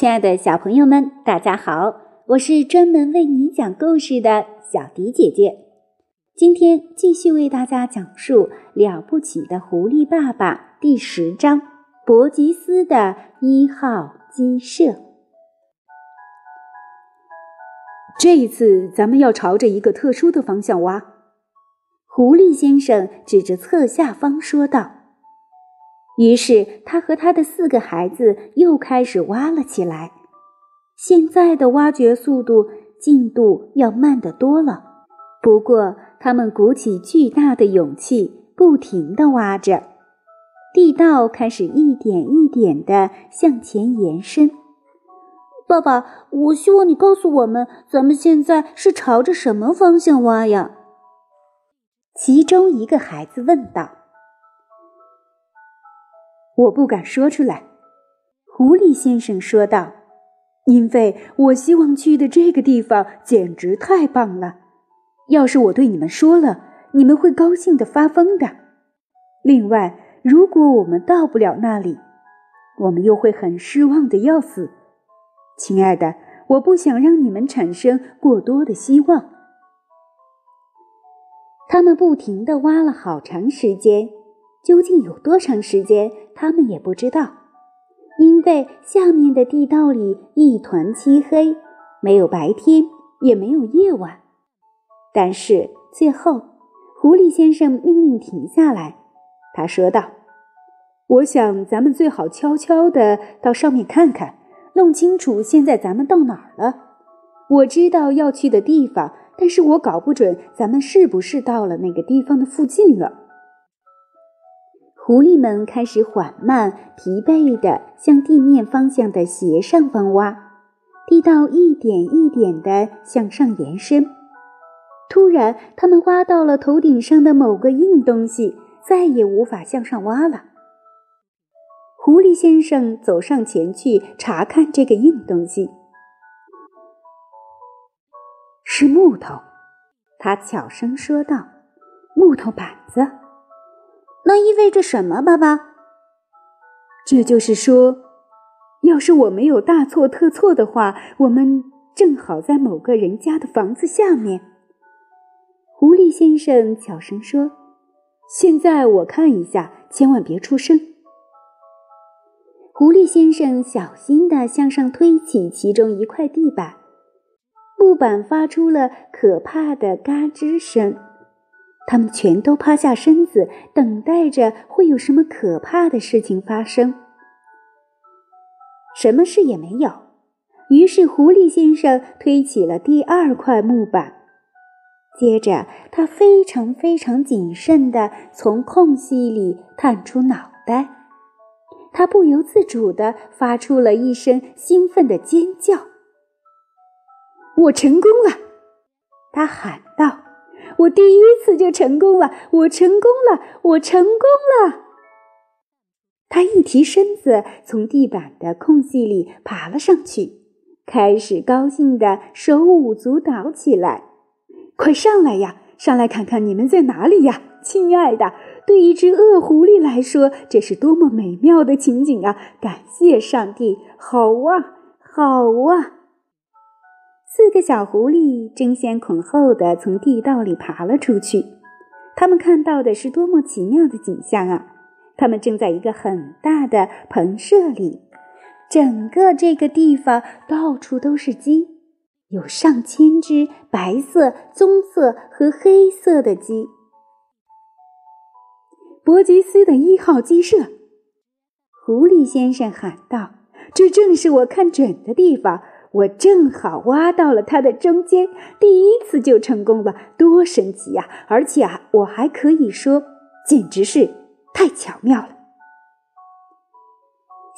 亲爱的小朋友们，大家好！我是专门为你讲故事的小迪姐姐。今天继续为大家讲述《了不起的狐狸爸爸》第十章《伯吉斯的一号鸡舍》。这一次，咱们要朝着一个特殊的方向挖。狐狸先生指着侧下方说道。于是，他和他的四个孩子又开始挖了起来。现在的挖掘速度、进度要慢得多了。不过，他们鼓起巨大的勇气，不停地挖着。地道开始一点一点地向前延伸。爸爸，我希望你告诉我们，咱们现在是朝着什么方向挖呀？其中一个孩子问道。我不敢说出来，狐狸先生说道：“因为我希望去的这个地方简直太棒了。要是我对你们说了，你们会高兴的发疯的。另外，如果我们到不了那里，我们又会很失望的要死。亲爱的，我不想让你们产生过多的希望。”他们不停的挖了好长时间。究竟有多长时间，他们也不知道，因为下面的地道里一团漆黑，没有白天，也没有夜晚。但是最后，狐狸先生命令停下来。他说道：“我想咱们最好悄悄地到上面看看，弄清楚现在咱们到哪儿了。我知道要去的地方，但是我搞不准咱们是不是到了那个地方的附近了。”狐狸们开始缓慢、疲惫地向地面方向的斜上方挖，地道一点一点地向上延伸。突然，他们挖到了头顶上的某个硬东西，再也无法向上挖了。狐狸先生走上前去查看这个硬东西，是木头。他悄声说道：“木头板子。”那意味着什么，爸爸？这就是说，要是我没有大错特错的话，我们正好在某个人家的房子下面。狐狸先生悄声说：“现在我看一下，千万别出声。”狐狸先生小心地向上推起其中一块地板，木板发出了可怕的嘎吱声。他们全都趴下身子，等待着会有什么可怕的事情发生。什么事也没有。于是，狐狸先生推起了第二块木板，接着他非常非常谨慎地从空隙里探出脑袋。他不由自主地发出了一声兴奋的尖叫：“我成功了！”他喊道。我第一次就成功了！我成功了！我成功了！他一提身子，从地板的空隙里爬了上去，开始高兴地手舞足蹈起来。快上来呀！上来看看你们在哪里呀，亲爱的！对一只恶狐狸来说，这是多么美妙的情景啊！感谢上帝！好啊，好啊！四个小狐狸争先恐后地从地道里爬了出去。他们看到的是多么奇妙的景象啊！他们正在一个很大的棚舍里，整个这个地方到处都是鸡，有上千只白色、棕色和黑色的鸡。伯吉斯的一号鸡舍，狐狸先生喊道：“这正是我看准的地方。”我正好挖到了它的中间，第一次就成功了，多神奇呀！而且啊，我还可以说，简直是太巧妙了。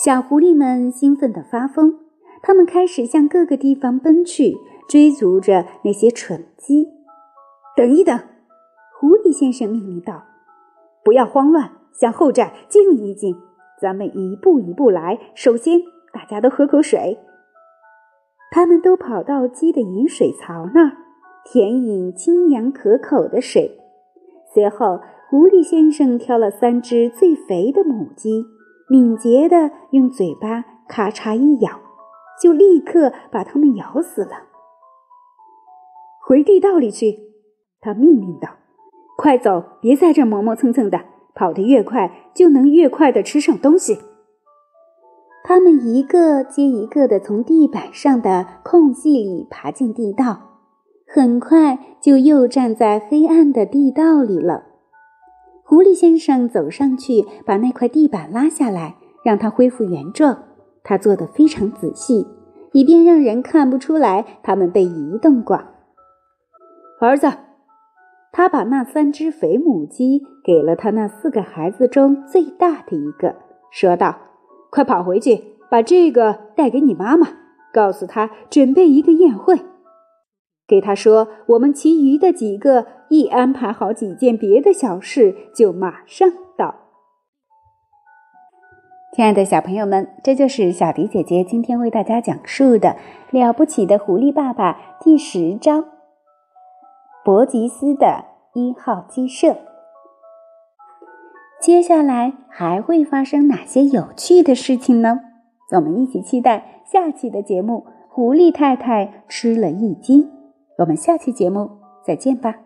小狐狸们兴奋的发疯，他们开始向各个地方奔去，追逐着那些蠢鸡。等一等，狐狸先生命令道：“不要慌乱，向后站，静一静，咱们一步一步来。首先，大家都喝口水。”他们都跑到鸡的饮水槽那儿，舔饮清凉可口的水。随后，狐狸先生挑了三只最肥的母鸡，敏捷地用嘴巴咔嚓一咬，就立刻把它们咬死了。回地道里去，他命令道：“快走，别在这磨磨蹭蹭的，跑得越快，就能越快的吃上东西。”他们一个接一个的从地板上的空隙里爬进地道，很快就又站在黑暗的地道里了。狐狸先生走上去，把那块地板拉下来，让它恢复原状。他做得非常仔细，以便让人看不出来他们被移动过。儿子，他把那三只肥母鸡给了他那四个孩子中最大的一个，说道：“快跑回去，把这个带给你妈妈，告诉她准备一个宴会。给她说，我们其余的几个一安排好几件别的小事，就马上到。”亲爱的小朋友们，这就是小迪姐姐今天为大家讲述的《了不起的狐狸爸爸》第十章——伯吉斯的一号鸡舍。接下来还会发生哪些有趣的事情呢？我们一起期待下期的节目《狐狸太太吃了一惊》。我们下期节目再见吧。